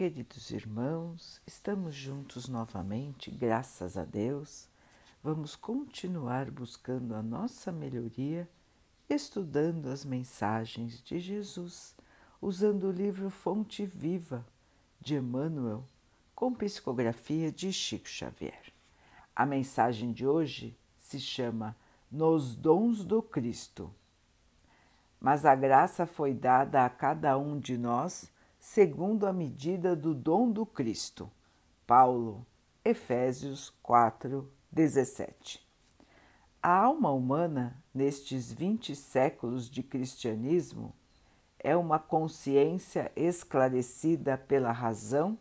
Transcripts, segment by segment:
Queridos irmãos, estamos juntos novamente, graças a Deus. Vamos continuar buscando a nossa melhoria, estudando as mensagens de Jesus, usando o livro Fonte Viva de Emmanuel, com psicografia de Chico Xavier. A mensagem de hoje se chama Nos Dons do Cristo. Mas a graça foi dada a cada um de nós segundo a medida do dom do Cristo. Paulo, Efésios 4, 17. A alma humana, nestes vinte séculos de cristianismo, é uma consciência esclarecida pela razão,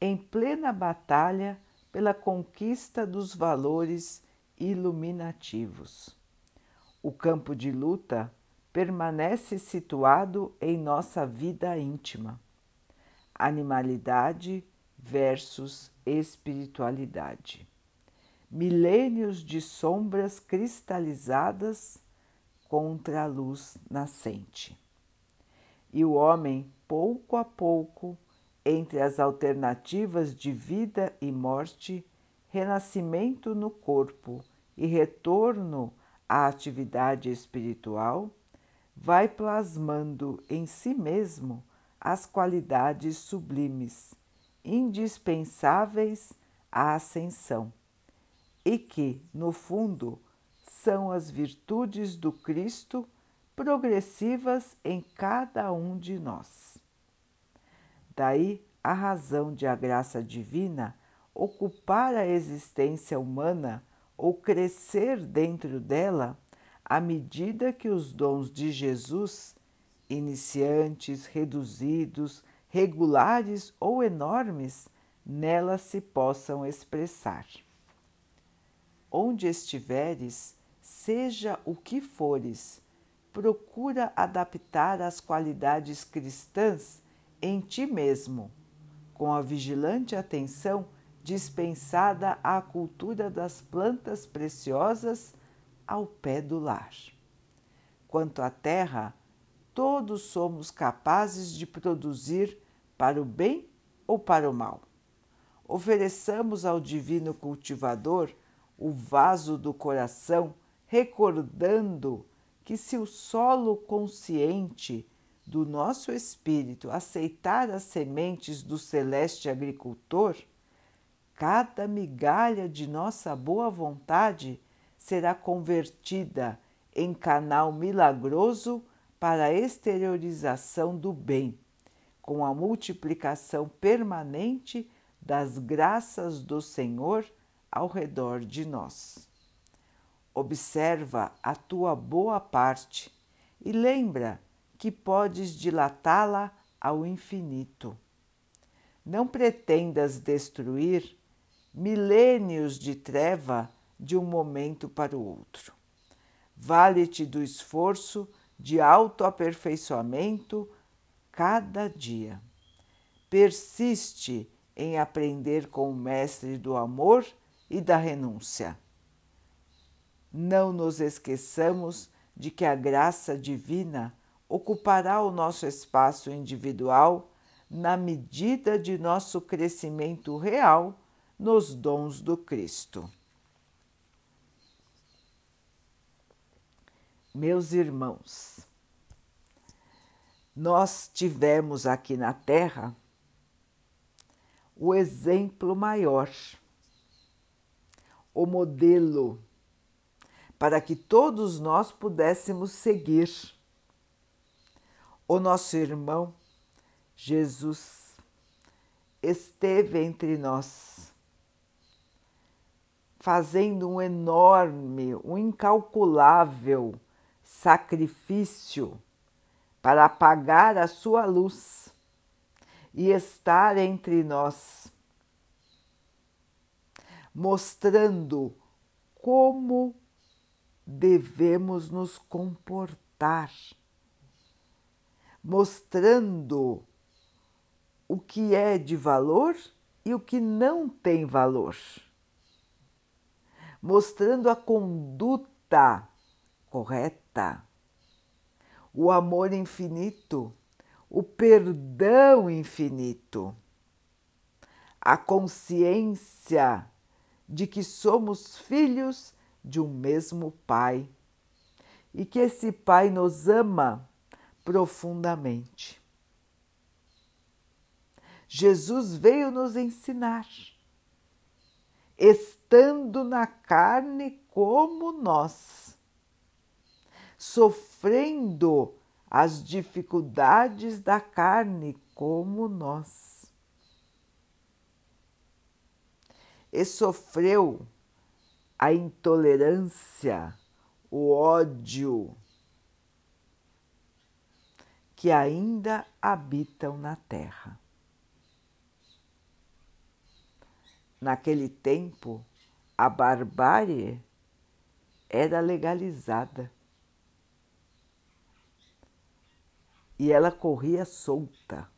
em plena batalha pela conquista dos valores iluminativos. O campo de luta permanece situado em nossa vida íntima. Animalidade versus espiritualidade. Milênios de sombras cristalizadas contra a luz nascente. E o homem, pouco a pouco, entre as alternativas de vida e morte, renascimento no corpo e retorno à atividade espiritual, vai plasmando em si mesmo as qualidades sublimes, indispensáveis à ascensão, e que, no fundo, são as virtudes do Cristo progressivas em cada um de nós. Daí a razão de a graça divina ocupar a existência humana ou crescer dentro dela à medida que os dons de Jesus, iniciantes, reduzidos, regulares ou enormes, nela se possam expressar. Onde estiveres, seja o que fores, procura adaptar as qualidades cristãs em ti mesmo, com a vigilante atenção dispensada à cultura das plantas preciosas ao pé do lar. Quanto à terra, todos somos capazes de produzir para o bem ou para o mal. Ofereçamos ao Divino Cultivador o vaso do coração, recordando que, se o solo consciente do nosso espírito aceitar as sementes do celeste agricultor, cada migalha de nossa boa vontade será convertida em canal milagroso para a exteriorização do bem, com a multiplicação permanente das graças do Senhor ao redor de nós. Observa a tua boa parte e lembra que podes dilatá-la ao infinito. Não pretendas destruir milênios de treva de um momento para o outro. Vale-te do esforço de autoaperfeiçoamento cada dia. Persiste em aprender com o Mestre do amor e da renúncia. Não nos esqueçamos de que a graça divina ocupará o nosso espaço individual na medida de nosso crescimento real nos dons do Cristo. Meus irmãos, nós tivemos aqui na Terra o exemplo maior, o modelo, para que todos nós pudéssemos seguir. O nosso irmão Jesus esteve entre nós fazendo um enorme, um incalculável sacrifício para apagar a sua luz e estar entre nós, mostrando como devemos nos comportar, mostrando o que é de valor e o que não tem valor, mostrando a conduta correta, o amor infinito, o perdão infinito. a consciência de que somos filhos de um mesmo Pai e que esse Pai nos ama profundamente. Jesus veio nos ensinar, estando na carne como nós, sofrendo as dificuldades da carne como nós. E sofreu a intolerância, o ódio que ainda habitam na terra. Naquele tempo, a barbárie era legalizada e ela corria solta.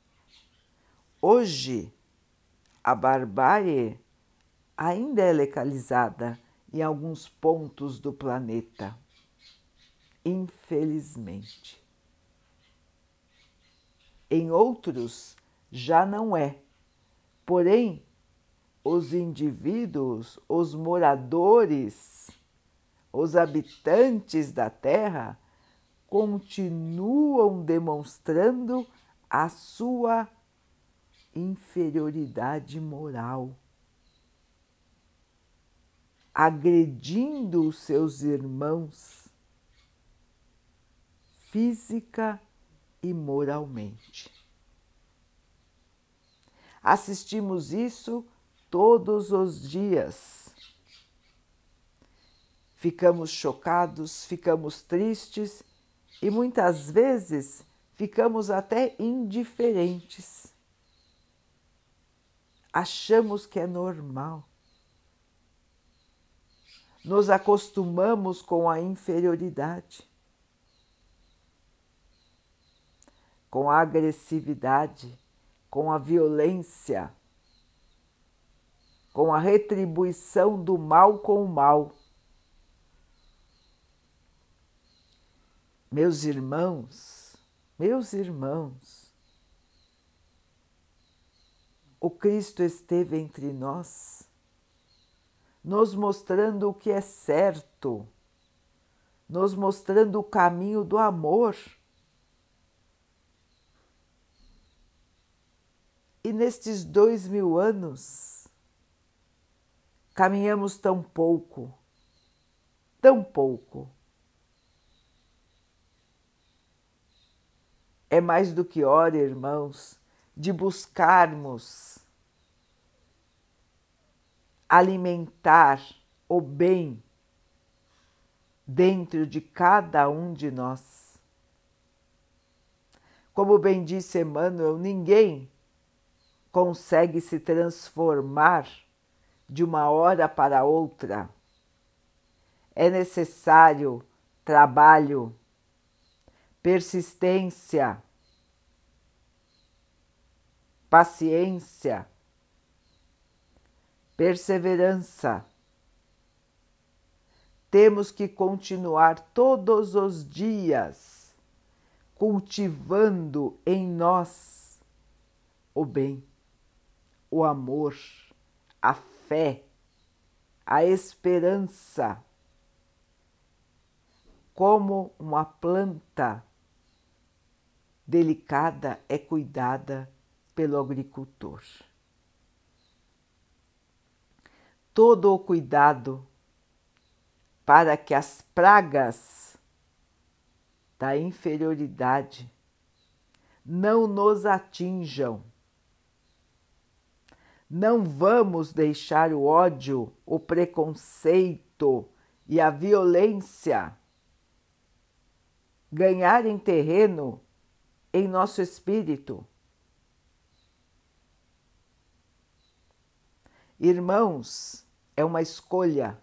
Hoje, a barbárie ainda é legalizada em alguns pontos do planeta, infelizmente. Em outros, já não é. Porém, os indivíduos, os moradores, os habitantes da Terra continuam demonstrando a sua inferioridade moral, agredindo os seus irmãos física e moralmente. Assistimos isso todos os dias. Ficamos chocados, ficamos tristes e muitas vezes ficamos até indiferentes. Achamos que é normal. Nos acostumamos com a inferioridade, com a agressividade, com a violência com a retribuição do mal com o mal. Meus irmãos, meus irmãos, o Cristo esteve entre nós, nos mostrando o que é certo, nos mostrando o caminho do amor. E nestes dois mil anos, caminhamos tão pouco, tão pouco. É mais do que hora, irmãos, de buscarmos alimentar o bem dentro de cada um de nós. Como bem disse Emmanuel, ninguém consegue se transformar de uma hora para outra. É necessário trabalho, persistência, paciência, perseverança. Temos que continuar todos os dias cultivando em nós o bem, o amor, a fé, a esperança, como uma planta delicada é cuidada pelo agricultor. Todo o cuidado para que as pragas da inferioridade não nos atinjam não vamos deixar o ódio, o preconceito e a violência ganharem terreno em nosso espírito. Irmãos, é uma escolha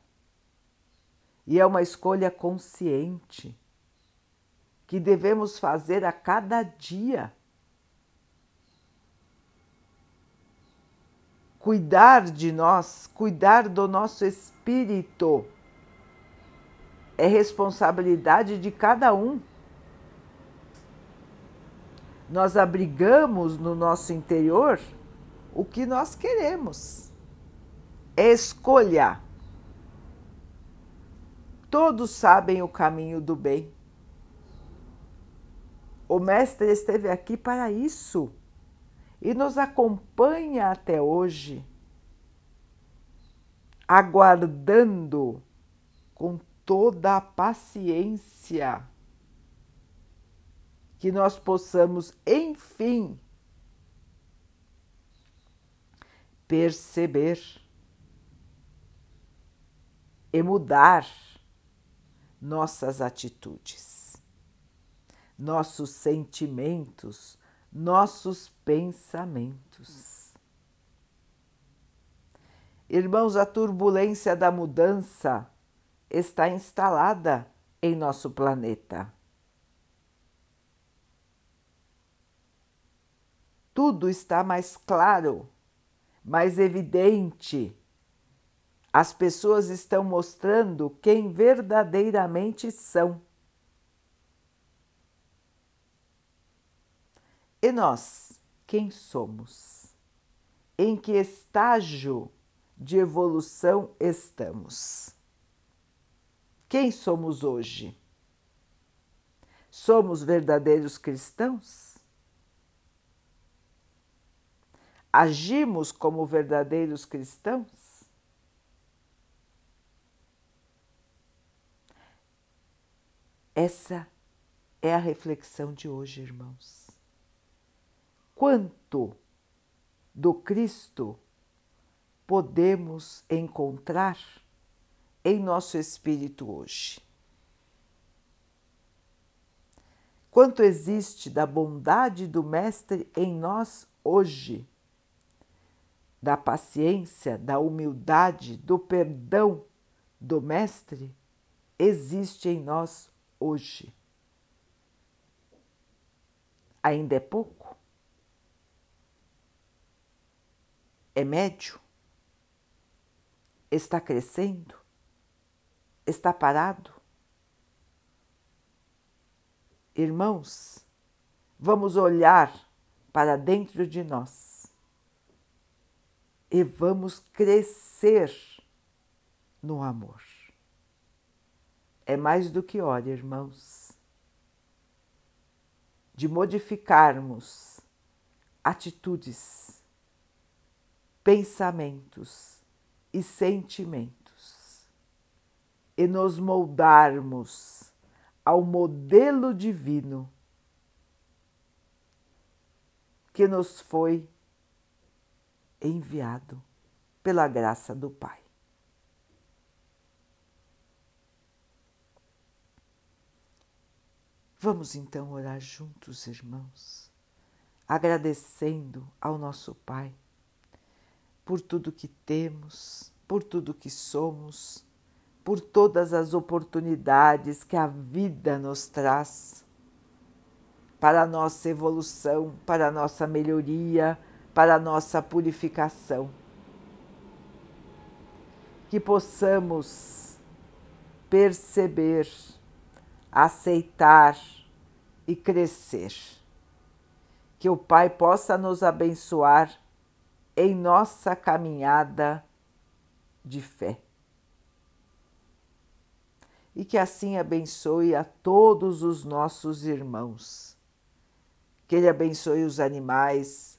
e é uma escolha consciente que devemos fazer a cada dia. cuidar de nós, cuidar do nosso espírito, é responsabilidade de cada um. Nós abrigamos no nosso interior o que nós queremos. Escolha. Todos sabem o caminho do bem. O Mestre esteve aqui para isso e nos acompanha até hoje, aguardando com toda a paciência que nós possamos, enfim, perceber e mudar nossas atitudes, nossos sentimentos, nossos pensamentos. Irmãos, a turbulência da mudança está instalada em nosso planeta. Tudo está mais claro, mais evidente. As pessoas estão mostrando quem verdadeiramente são. E nós, quem somos? Em que estágio de evolução estamos? Quem somos hoje? Somos verdadeiros cristãos? Agimos como verdadeiros cristãos? Essa é a reflexão de hoje, irmãos quanto do Cristo podemos encontrar em nosso espírito hoje. Quanto existe da bondade do Mestre em nós hoje, da paciência, da humildade, do perdão do Mestre, existe em nós hoje. Ainda é pouco? É médio? Está crescendo? Está parado? Irmãos, vamos olhar para dentro de nós e vamos crescer no amor. É mais do que hora, irmãos, de modificarmos atitudes pensamentos e sentimentos e nos moldarmos ao modelo divino que nos foi enviado pela graça do Pai. Vamos então orar juntos, irmãos, agradecendo ao nosso Pai por tudo que temos, por tudo que somos, por todas as oportunidades que a vida nos traz para a nossa evolução, para a nossa melhoria, para a nossa purificação. Que possamos perceber, aceitar e crescer. Que o Pai possa nos abençoar em nossa caminhada de fé. E que assim abençoe a todos os nossos irmãos. Que Ele abençoe os animais,